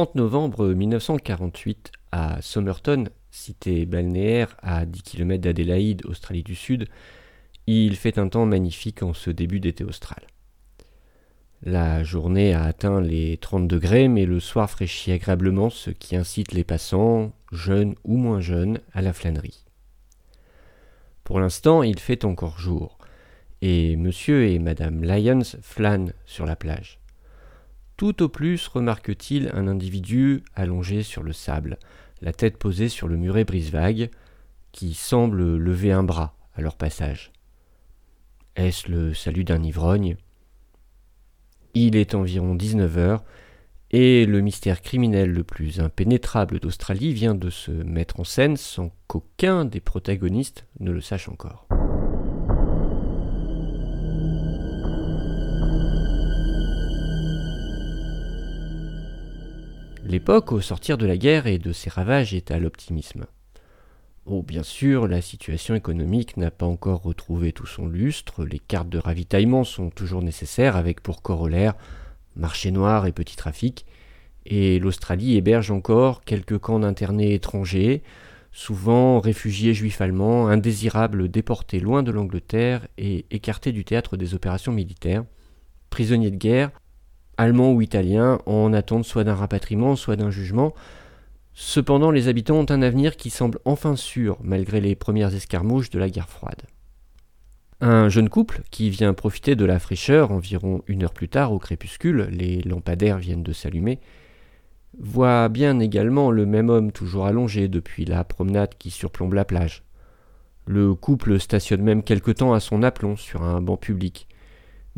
30 novembre 1948, à Somerton, cité balnéaire à 10 km d'Adélaïde, Australie du Sud, il fait un temps magnifique en ce début d'été austral. La journée a atteint les 30 degrés, mais le soir fraîchit agréablement, ce qui incite les passants, jeunes ou moins jeunes, à la flânerie. Pour l'instant, il fait encore jour, et monsieur et madame Lyons flânent sur la plage. Tout au plus remarque-t-il un individu allongé sur le sable, la tête posée sur le muret brise-vague, qui semble lever un bras à leur passage. Est-ce le salut d'un ivrogne? Il est environ 19 heures et le mystère criminel le plus impénétrable d'Australie vient de se mettre en scène sans qu'aucun des protagonistes ne le sache encore. L'époque au sortir de la guerre et de ses ravages est à l'optimisme. Oh, bien sûr, la situation économique n'a pas encore retrouvé tout son lustre, les cartes de ravitaillement sont toujours nécessaires avec pour corollaire marché noir et petit trafic, et l'Australie héberge encore quelques camps d'internés étrangers, souvent réfugiés juifs allemands, indésirables déportés loin de l'Angleterre et écartés du théâtre des opérations militaires, prisonniers de guerre, allemands ou italiens, en attente soit d'un rapatriement, soit d'un jugement, Cependant, les habitants ont un avenir qui semble enfin sûr, malgré les premières escarmouches de la guerre froide. Un jeune couple, qui vient profiter de la fraîcheur environ une heure plus tard au crépuscule, les lampadaires viennent de s'allumer, voit bien également le même homme toujours allongé depuis la promenade qui surplombe la plage. Le couple stationne même quelque temps à son aplomb sur un banc public,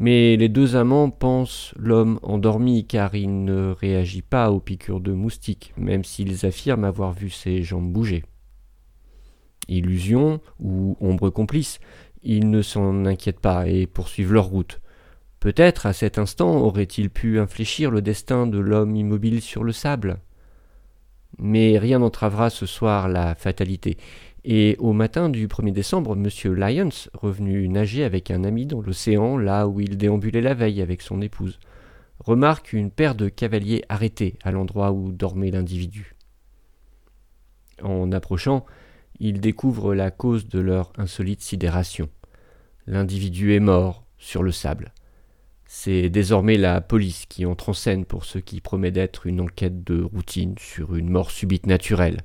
mais les deux amants pensent l'homme endormi car il ne réagit pas aux piqûres de moustiques, même s'ils affirment avoir vu ses jambes bouger. Illusion ou ombre complice, ils ne s'en inquiètent pas et poursuivent leur route. Peut-être à cet instant aurait-il pu infléchir le destin de l'homme immobile sur le sable. Mais rien n'entravera ce soir la fatalité, et au matin du 1er décembre, M. Lyons, revenu nager avec un ami dans l'océan, là où il déambulait la veille avec son épouse, remarque une paire de cavaliers arrêtés à l'endroit où dormait l'individu. En approchant, il découvre la cause de leur insolite sidération. L'individu est mort sur le sable. C'est désormais la police qui entre en scène pour ce qui promet d'être une enquête de routine sur une mort subite naturelle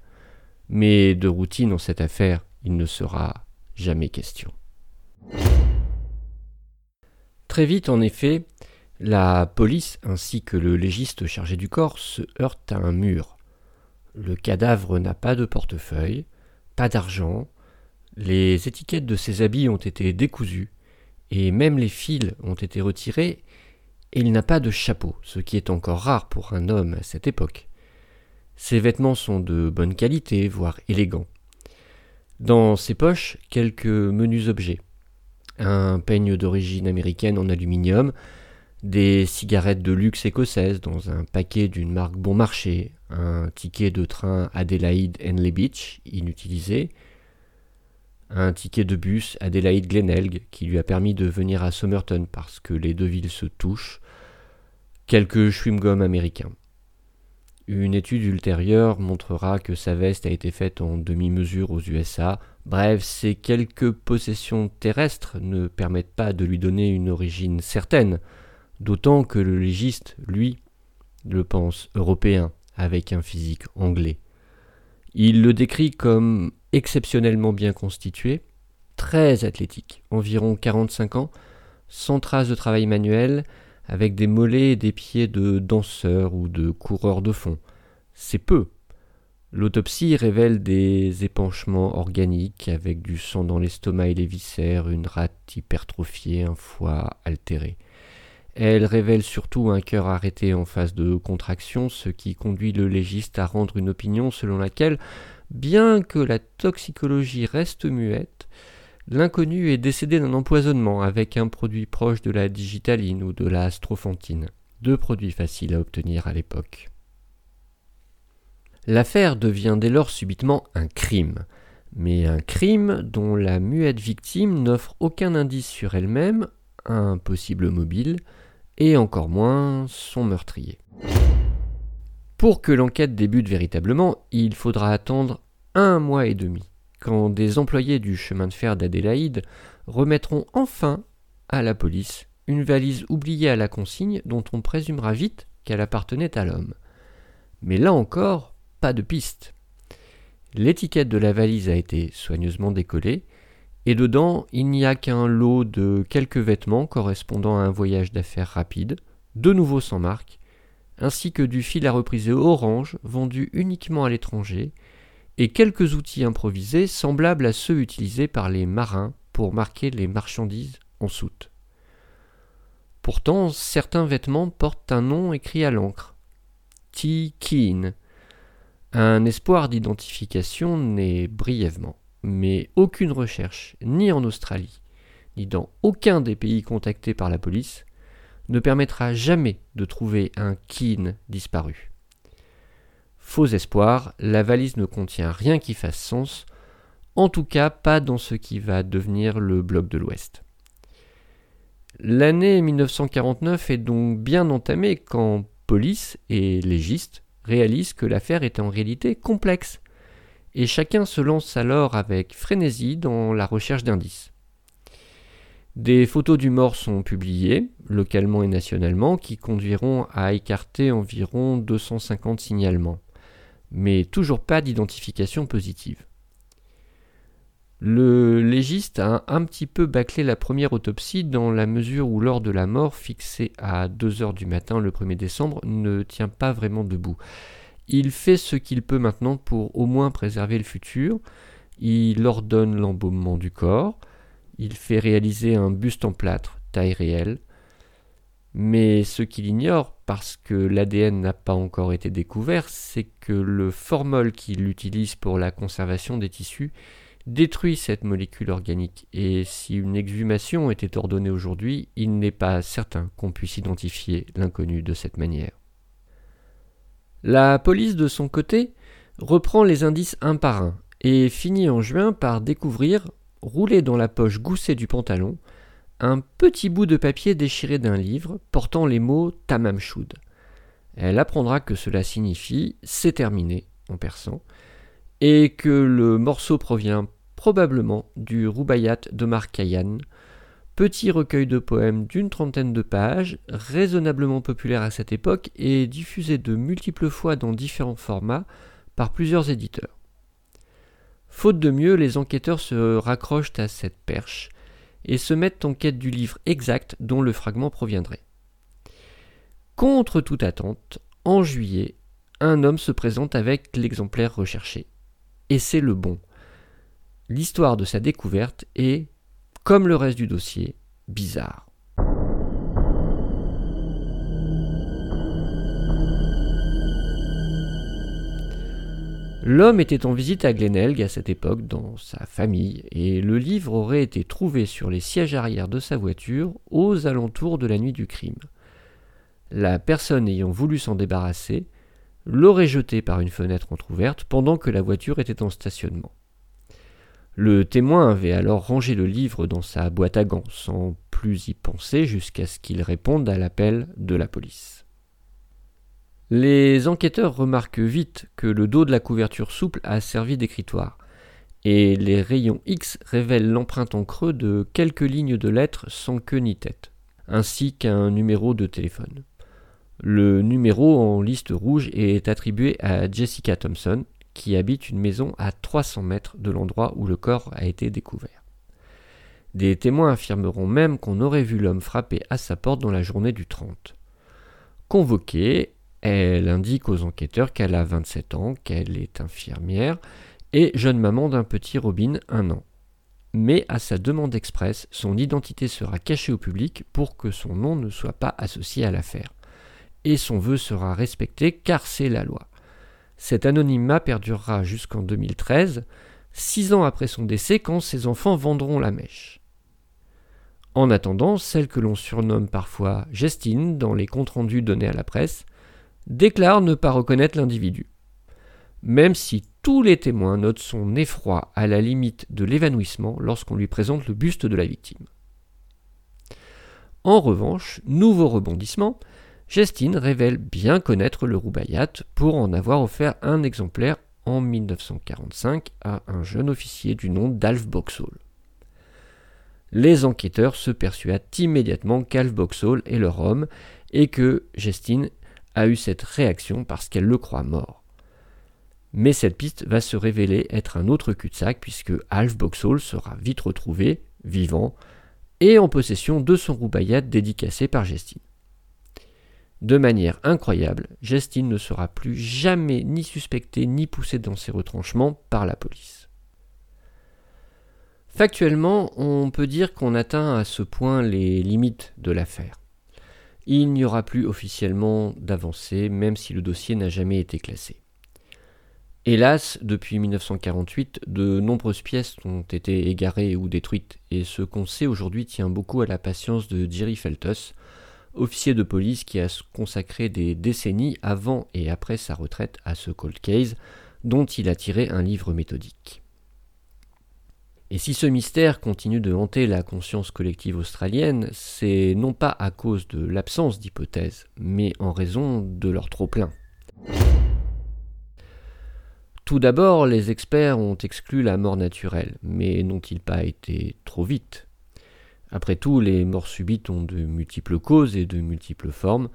mais de routine en cette affaire, il ne sera jamais question. Très vite, en effet, la police ainsi que le légiste chargé du corps se heurtent à un mur. Le cadavre n'a pas de portefeuille, pas d'argent, les étiquettes de ses habits ont été décousues, et même les fils ont été retirés, et il n'a pas de chapeau, ce qui est encore rare pour un homme à cette époque. Ses vêtements sont de bonne qualité, voire élégants. Dans ses poches, quelques menus objets. Un peigne d'origine américaine en aluminium, des cigarettes de luxe écossaises dans un paquet d'une marque bon marché, un ticket de train Adelaide Henley Beach, inutilisé, un ticket de bus Adelaide Glenelg qui lui a permis de venir à Somerton parce que les deux villes se touchent, quelques chewing-gums américains. Une étude ultérieure montrera que sa veste a été faite en demi-mesure aux USA. Bref, ces quelques possessions terrestres ne permettent pas de lui donner une origine certaine, d'autant que le légiste, lui, le pense européen, avec un physique anglais. Il le décrit comme exceptionnellement bien constitué, très athlétique, environ 45 ans, sans traces de travail manuel, avec des mollets et des pieds de danseur ou de coureur de fond. C'est peu. L'autopsie révèle des épanchements organiques avec du sang dans l'estomac et les viscères, une rate hypertrophiée, un foie altéré. Elle révèle surtout un cœur arrêté en phase de contraction, ce qui conduit le légiste à rendre une opinion selon laquelle, bien que la toxicologie reste muette, L'inconnu est décédé d'un empoisonnement avec un produit proche de la digitaline ou de la strophantine, deux produits faciles à obtenir à l'époque. L'affaire devient dès lors subitement un crime, mais un crime dont la muette victime n'offre aucun indice sur elle-même, un possible mobile, et encore moins son meurtrier. Pour que l'enquête débute véritablement, il faudra attendre un mois et demi, quand des employés du chemin de fer d'Adélaïde remettront enfin à la police une valise oubliée à la consigne dont on présumera vite qu'elle appartenait à l'homme. Mais là encore, pas de piste. L'étiquette de la valise a été soigneusement décollée, et dedans il n'y a qu'un lot de quelques vêtements correspondant à un voyage d'affaires rapide, de nouveau sans marque, ainsi que du fil à repriser orange vendu uniquement à l'étranger, et quelques outils improvisés semblables à ceux utilisés par les marins pour marquer les marchandises en soute. Pourtant, certains vêtements portent un nom écrit à l'encre. T. Keen. Un espoir d'identification naît brièvement, mais aucune recherche, ni en Australie, ni dans aucun des pays contactés par la police, ne permettra jamais de trouver un Keen disparu. Faux espoir, la valise ne contient rien qui fasse sens, en tout cas pas dans ce qui va devenir le bloc de l'Ouest. L'année 1949 est donc bien entamée quand police et légistes réalisent que l'affaire est en réalité complexe, et chacun se lance alors avec frénésie dans la recherche d'indices. Des photos du mort sont publiées, localement et nationalement, qui conduiront à écarter environ 250 signalements, mais toujours pas d'identification positive. Le légiste a un petit peu bâclé la première autopsie dans la mesure où l'heure de la mort, fixée à 2 heures du matin le 1er décembre, ne tient pas vraiment debout. Il fait ce qu'il peut maintenant pour au moins préserver le futur. Il ordonne l'embaumement du corps, il fait réaliser un buste en plâtre, taille réelle. Mais ce qu'il ignore, parce que l'ADN n'a pas encore été découvert, c'est que le formol qu'il utilise pour la conservation des tissus détruit cette molécule organique, et si une exhumation était ordonnée aujourd'hui, il n'est pas certain qu'on puisse identifier l'inconnu de cette manière. La police, de son côté, reprend les indices un par un, et finit en juin par découvrir, roulé dans la poche goussée du pantalon, un petit bout de papier déchiré d'un livre portant les mots Tamam Shud. Elle apprendra que cela signifie c'est terminé en persan, et que le morceau provient probablement du Rubayat d'Omar Khayyam, petit recueil de poèmes d'une trentaine de pages, raisonnablement populaire à cette époque et diffusé de multiples fois dans différents formats par plusieurs éditeurs. Faute de mieux, les enquêteurs se raccrochent à cette perche et se mettent en quête du livre exact dont le fragment proviendrait. Contre toute attente, en juillet, un homme se présente avec l'exemplaire recherché. Et c'est le bon. L'histoire de sa découverte est, comme le reste du dossier, bizarre. L'homme était en visite à Glenelg à cette époque dans sa famille, et le livre aurait été trouvé sur les sièges arrière de sa voiture aux alentours de la nuit du crime. La personne ayant voulu s'en débarrasser l'aurait jeté par une fenêtre entr'ouverte pendant que la voiture était en stationnement. Le témoin avait alors rangé le livre dans sa boîte à gants sans plus y penser jusqu'à ce qu'il réponde à l'appel de la police. Les enquêteurs remarquent vite que le dos de la couverture souple a servi d'écritoire, et les rayons X révèlent l'empreinte en creux de quelques lignes de lettres sans queue ni tête, ainsi qu'un numéro de téléphone. Le numéro en liste rouge est attribué à Jessica Thompson, qui habite une maison à 300 mètres de l'endroit où le corps a été découvert. Des témoins affirmeront même qu'on aurait vu l'homme frapper à sa porte dans la journée du 30. Convoqué, elle indique aux enquêteurs qu'elle a 27 ans, qu'elle est infirmière et jeune maman d'un petit Robin, un an. Mais à sa demande expresse, son identité sera cachée au public pour que son nom ne soit pas associé à l'affaire. Et son vœu sera respecté car c'est la loi. Cet anonymat perdurera jusqu'en 2013, six ans après son décès quand ses enfants vendront la mèche. En attendant, celle que l'on surnomme parfois Gestine dans les comptes rendus donnés à la presse déclare ne pas reconnaître l'individu. Même si tous les témoins notent son effroi à la limite de l'évanouissement lorsqu'on lui présente le buste de la victime. En revanche, nouveau rebondissement, Gestine révèle bien connaître le Roubaiyat pour en avoir offert un exemplaire en 1945 à un jeune officier du nom d'Alf Boxall. Les enquêteurs se persuadent immédiatement qu'Alf Boxall est leur homme et que Gestine a eu cette réaction parce qu'elle le croit mort. Mais cette piste va se révéler être un autre cul-de-sac puisque Alf Boxall sera vite retrouvé, vivant, et en possession de son roubaiyat dédicacé par Gestine. De manière incroyable, Gestine ne sera plus jamais ni suspecté ni poussé dans ses retranchements par la police. Factuellement, on peut dire qu'on atteint à ce point les limites de l'affaire. Il n'y aura plus officiellement d'avancée, même si le dossier n'a jamais été classé. Hélas, depuis 1948, de nombreuses pièces ont été égarées ou détruites, et ce qu'on sait aujourd'hui tient beaucoup à la patience de Jerry Feltus, officier de police qui a consacré des décennies avant et après sa retraite à ce cold case, dont il a tiré un livre méthodique. Et si ce mystère continue de hanter la conscience collective australienne, c'est non pas à cause de l'absence d'hypothèses, mais en raison de leur trop-plein. Tout d'abord, les experts ont exclu la mort naturelle, mais n'ont-ils pas été trop vite Après tout, les morts subites ont de multiples causes et de multiples formes.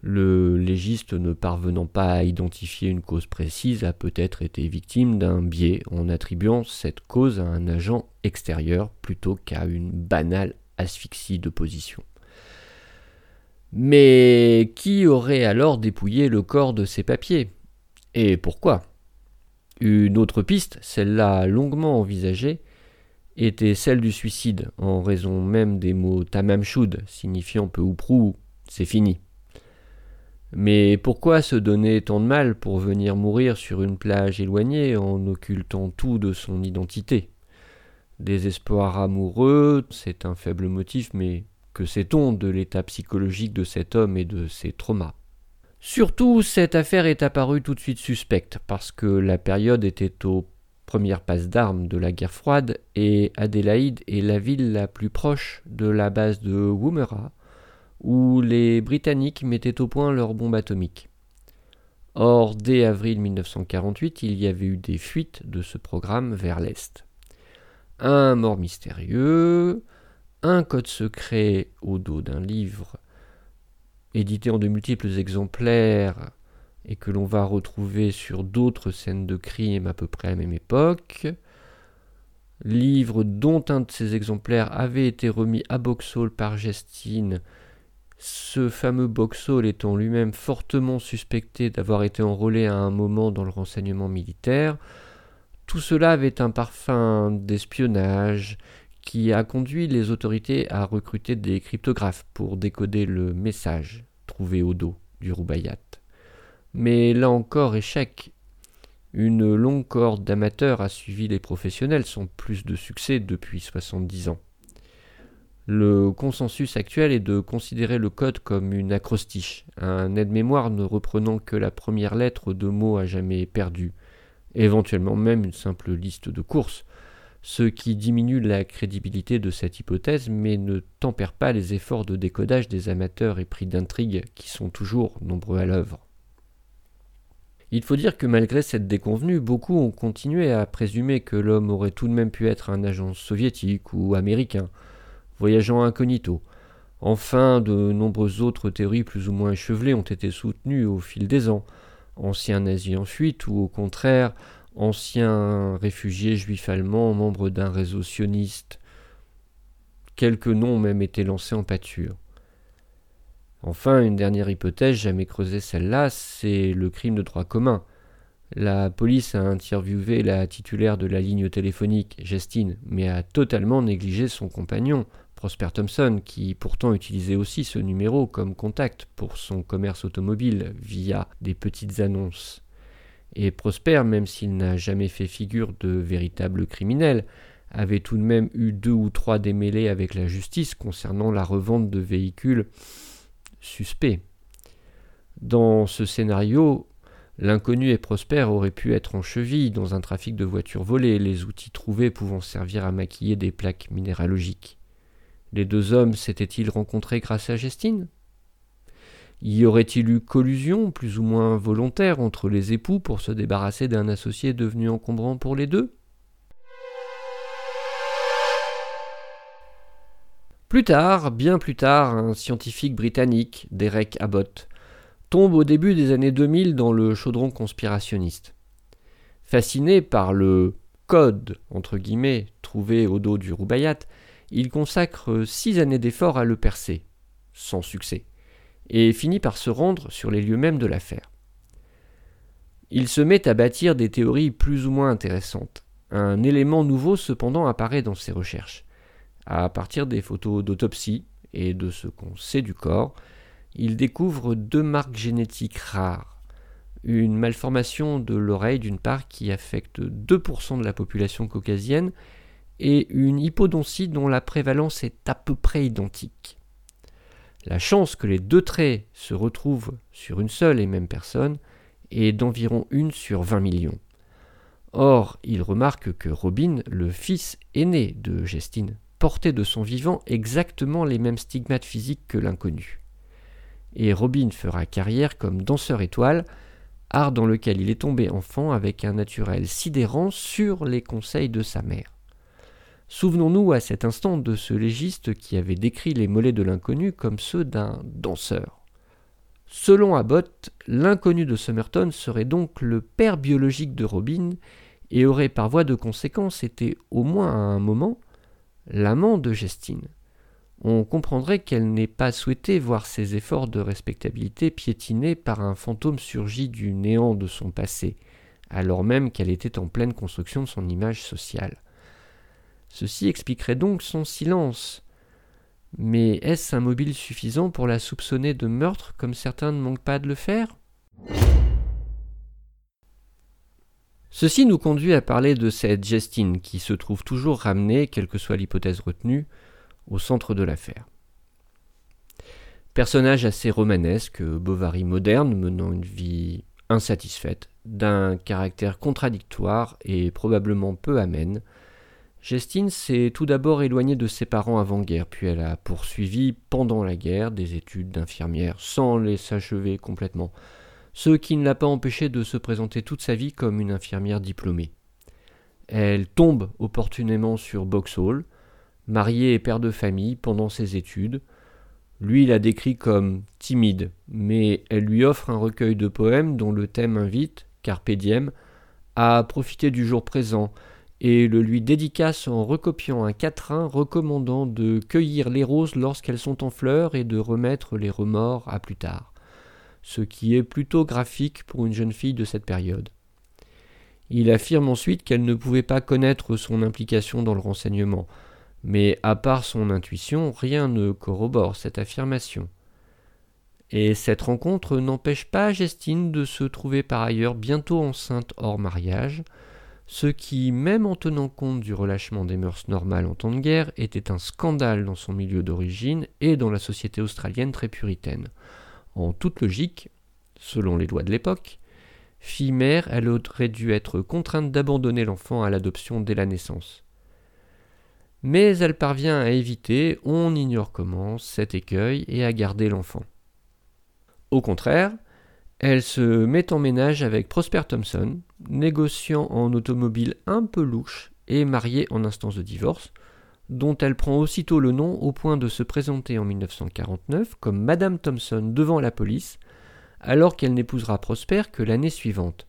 Le légiste ne parvenant pas à identifier une cause précise a peut-être été victime d'un biais en attribuant cette cause à un agent extérieur plutôt qu'à une banale asphyxie de position. Mais qui aurait alors dépouillé le corps de ses papiers? Et pourquoi? Une autre piste, celle-là longuement envisagée, était celle du suicide, en raison même des mots tamam shud, signifiant peu ou prou c'est fini. Mais pourquoi se donner tant de mal pour venir mourir sur une plage éloignée en occultant tout de son identité? Désespoir amoureux, c'est un faible motif, mais que sait-on de l'état psychologique de cet homme et de ses traumas? Surtout, cette affaire est apparue tout de suite suspecte, parce que la période était aux premières passes d'armes de la guerre froide, et Adélaïde est la ville la plus proche de la base de Woomera, où les Britanniques mettaient au point leurs bombes atomiques. Or, dès avril 1948, il y avait eu des fuites de ce programme vers l'Est. Un mort mystérieux, un code secret au dos d'un livre édité en de multiples exemplaires et que l'on va retrouver sur d'autres scènes de crime à peu près à la même époque. Livre dont un de ces exemplaires avait été remis à Boxall par Gestine, ce fameux Boxall étant lui-même fortement suspecté d'avoir été enrôlé à un moment dans le renseignement militaire. Tout cela avait un parfum d'espionnage qui a conduit les autorités à recruter des cryptographes pour décoder le message trouvé au dos du Roubaiyat. Mais là encore, échec. Une longue corde d'amateurs a suivi les professionnels sans plus de succès depuis 70 ans. Le consensus actuel est de considérer le code comme une acrostiche, un aide-mémoire ne reprenant que la première lettre de mots à jamais perdu, éventuellement même une simple liste de courses, ce qui diminue la crédibilité de cette hypothèse mais ne tempère pas les efforts de décodage des amateurs épris d'intrigue qui sont toujours nombreux à l'œuvre. Il faut dire que malgré cette déconvenue, beaucoup ont continué à présumer que l'homme aurait tout de même pu être un agent soviétique ou américain, voyageant incognito. Enfin, de nombreuses autres théories plus ou moins échevelées ont été soutenues au fil des ans, anciens nazis en fuite ou au contraire ancien réfugié juif allemand, membre d'un réseau sioniste. Quelques noms même étaient lancés en pâture. Enfin, une dernière hypothèse, jamais creusée celle-là, c'est le crime de droit commun. La police a interviewé la titulaire de la ligne téléphonique, Gestine, mais a totalement négligé son compagnon, Prosper Thompson, qui pourtant utilisait aussi ce numéro comme contact pour son commerce automobile via des petites annonces et Prosper, même s'il n'a jamais fait figure de véritable criminel, avait tout de même eu deux ou trois démêlés avec la justice concernant la revente de véhicules suspects. Dans ce scénario, l'inconnu et Prosper auraient pu être en cheville dans un trafic de voitures volées, les outils trouvés pouvant servir à maquiller des plaques minéralogiques. Les deux hommes s'étaient-ils rencontrés grâce à Gestine Y aurait-il eu collusion, plus ou moins volontaire, entre les époux pour se débarrasser d'un associé devenu encombrant pour les deux? Plus tard, bien plus tard, un scientifique britannique, Derek Abbott, tombe au début des années 2000 dans le chaudron conspirationniste. Fasciné par le code, entre guillemets, trouvé au dos du Roubayat, il consacre six années d'efforts à le percer, sans succès et finit par se rendre sur les lieux mêmes de l'affaire. Il se met à bâtir des théories plus ou moins intéressantes. Un élément nouveau cependant apparaît dans ses recherches. À partir des photos d'autopsie et de ce qu'on sait du corps, il découvre deux marques génétiques rares. Une malformation de l'oreille d'une part qui affecte 2% de la population caucasienne et une hypodontie dont la prévalence est à peu près identique. La chance que les deux traits se retrouvent sur une seule et même personne est d'environ une sur 20 millions. Or, il remarque que Robin, le fils aîné de Gestine, portait de son vivant exactement les mêmes stigmates physiques que l'inconnu. Et Robin fera carrière comme danseur étoile, art dans lequel il est tombé enfant avec un naturel sidérant sur les conseils de sa mère. Souvenons-nous à cet instant de ce légiste qui avait décrit les mollets de l'inconnu comme ceux d'un danseur. Selon Abbott, l'inconnu de Somerton serait donc le père biologique de Robin et aurait par voie de conséquence été au moins à un moment l'amant de Gestine. On comprendrait qu'elle n'ait pas souhaité voir ses efforts de respectabilité piétinés par un fantôme surgi du néant de son passé, alors même qu'elle était en pleine construction de son image sociale. Ceci expliquerait donc son silence. Mais est-ce un mobile suffisant pour la soupçonner de meurtre comme certains ne manquent pas de le faire? Ceci nous conduit à parler de cette Justine qui se trouve toujours ramenée, quelle que soit l'hypothèse retenue, au centre de l'affaire. Personnage assez romanesque, Bovary moderne, menant une vie insatisfaite, d'un caractère contradictoire et probablement peu amène, Gestine s'est tout d'abord éloignée de ses parents avant-guerre, puis elle a poursuivi pendant la guerre des études d'infirmière sans les s'achever complètement, ce qui ne l'a pas empêché de se présenter toute sa vie comme une infirmière diplômée. Elle tombe opportunément sur Boxhall, mariée et père de famille pendant ses études. Lui la décrit comme timide, mais elle lui offre un recueil de poèmes dont le thème invite, Carpe diem, à profiter du jour présent, et le lui dédicace en recopiant un quatrain recommandant de cueillir les roses lorsqu'elles sont en fleurs et de remettre les remords à plus tard, ce qui est plutôt graphique pour une jeune fille de cette période. Il affirme ensuite qu'elle ne pouvait pas connaître son implication dans le renseignement, mais à part son intuition, rien ne corrobore cette affirmation. Et cette rencontre n'empêche pas Gestine de se trouver par ailleurs bientôt enceinte hors mariage, ce qui, même en tenant compte du relâchement des mœurs normales en temps de guerre, était un scandale dans son milieu d'origine et dans la société australienne très puritaine. En toute logique, selon les lois de l'époque, fille-mère, elle aurait dû être contrainte d'abandonner l'enfant à l'adoption dès la naissance. Mais elle parvient à éviter, on ignore comment, cet écueil et à garder l'enfant. Au contraire, elle se met en ménage avec Prosper Thompson, négociant en automobile un peu louche et marié en instance de divorce, dont elle prend aussitôt le nom au point de se présenter en 1949 comme Madame Thompson devant la police, alors qu'elle n'épousera Prosper que l'année suivante.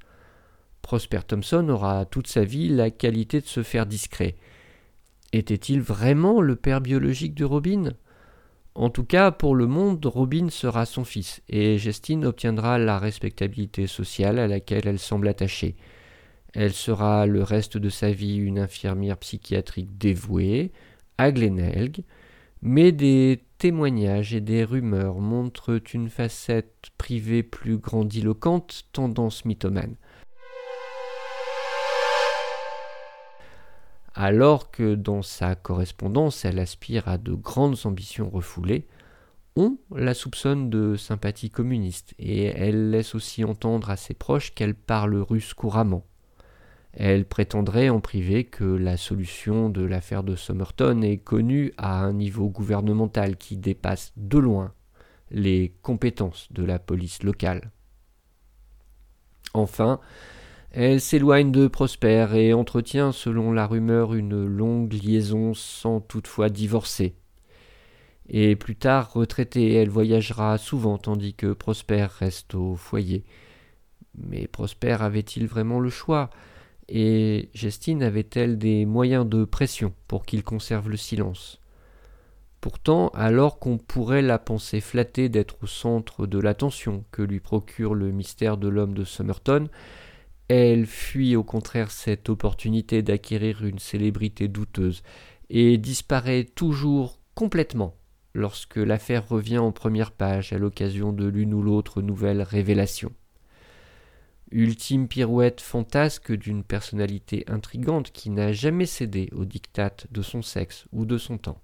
Prosper Thompson aura toute sa vie la qualité de se faire discret. Était-il vraiment le père biologique de Robin? En tout cas, pour le monde, Robin sera son fils, et Gestine obtiendra la respectabilité sociale à laquelle elle semble attachée. Elle sera le reste de sa vie une infirmière psychiatrique dévouée, à Glenelg, mais des témoignages et des rumeurs montrent une facette privée plus grandiloquente, tendance mythomane. alors que dans sa correspondance elle aspire à de grandes ambitions refoulées, on la soupçonne de sympathie communiste et elle laisse aussi entendre à ses proches qu'elle parle russe couramment. Elle prétendrait en privé que la solution de l'affaire de Somerton est connue à un niveau gouvernemental qui dépasse de loin les compétences de la police locale. Enfin, elle s'éloigne de Prosper et entretient, selon la rumeur, une longue liaison sans toutefois divorcer. Et plus tard retraitée, elle voyagera souvent tandis que Prosper reste au foyer. Mais Prosper avait-il vraiment le choix? Et Gestine avait-elle des moyens de pression pour qu'il conserve le silence? Pourtant, alors qu'on pourrait la penser flattée d'être au centre de l'attention que lui procure le mystère de l'homme de Somerton, elle fuit au contraire cette opportunité d'acquérir une célébrité douteuse et disparaît toujours complètement lorsque l'affaire revient en première page à l'occasion de l'une ou l'autre nouvelle révélation. Ultime pirouette fantasque d'une personnalité intrigante qui n'a jamais cédé aux dictates de son sexe ou de son temps.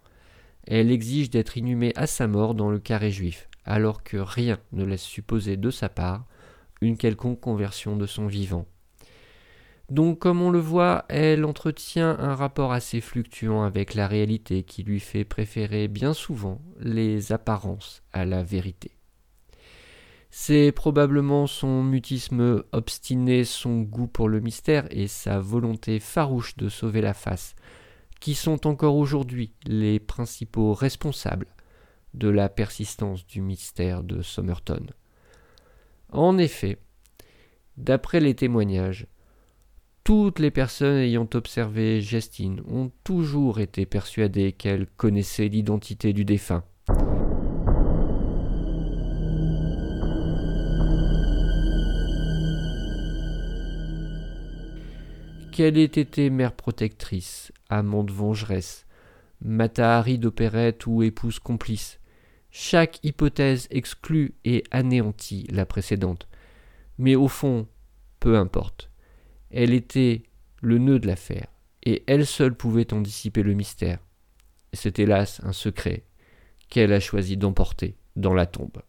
Elle exige d'être inhumée à sa mort dans le carré juif, alors que rien ne laisse supposer de sa part une quelconque conversion de son vivant. Donc, comme on le voit, elle entretient un rapport assez fluctuant avec la réalité qui lui fait préférer bien souvent les apparences à la vérité. C'est probablement son mutisme obstiné, son goût pour le mystère et sa volonté farouche de sauver la face qui sont encore aujourd'hui les principaux responsables de la persistance du mystère de Somerton. En effet, d'après les témoignages, toutes les personnes ayant observé Gestine ont toujours été persuadées qu'elle connaissait l'identité du défunt. Qu'elle ait été mère protectrice, amante vengeresse, matahari d'opérette ou épouse complice, chaque hypothèse exclut et anéantit la précédente. Mais au fond, peu importe. Elle était le nœud de l'affaire, et elle seule pouvait en dissiper le mystère. C'est hélas un secret qu'elle a choisi d'emporter dans la tombe.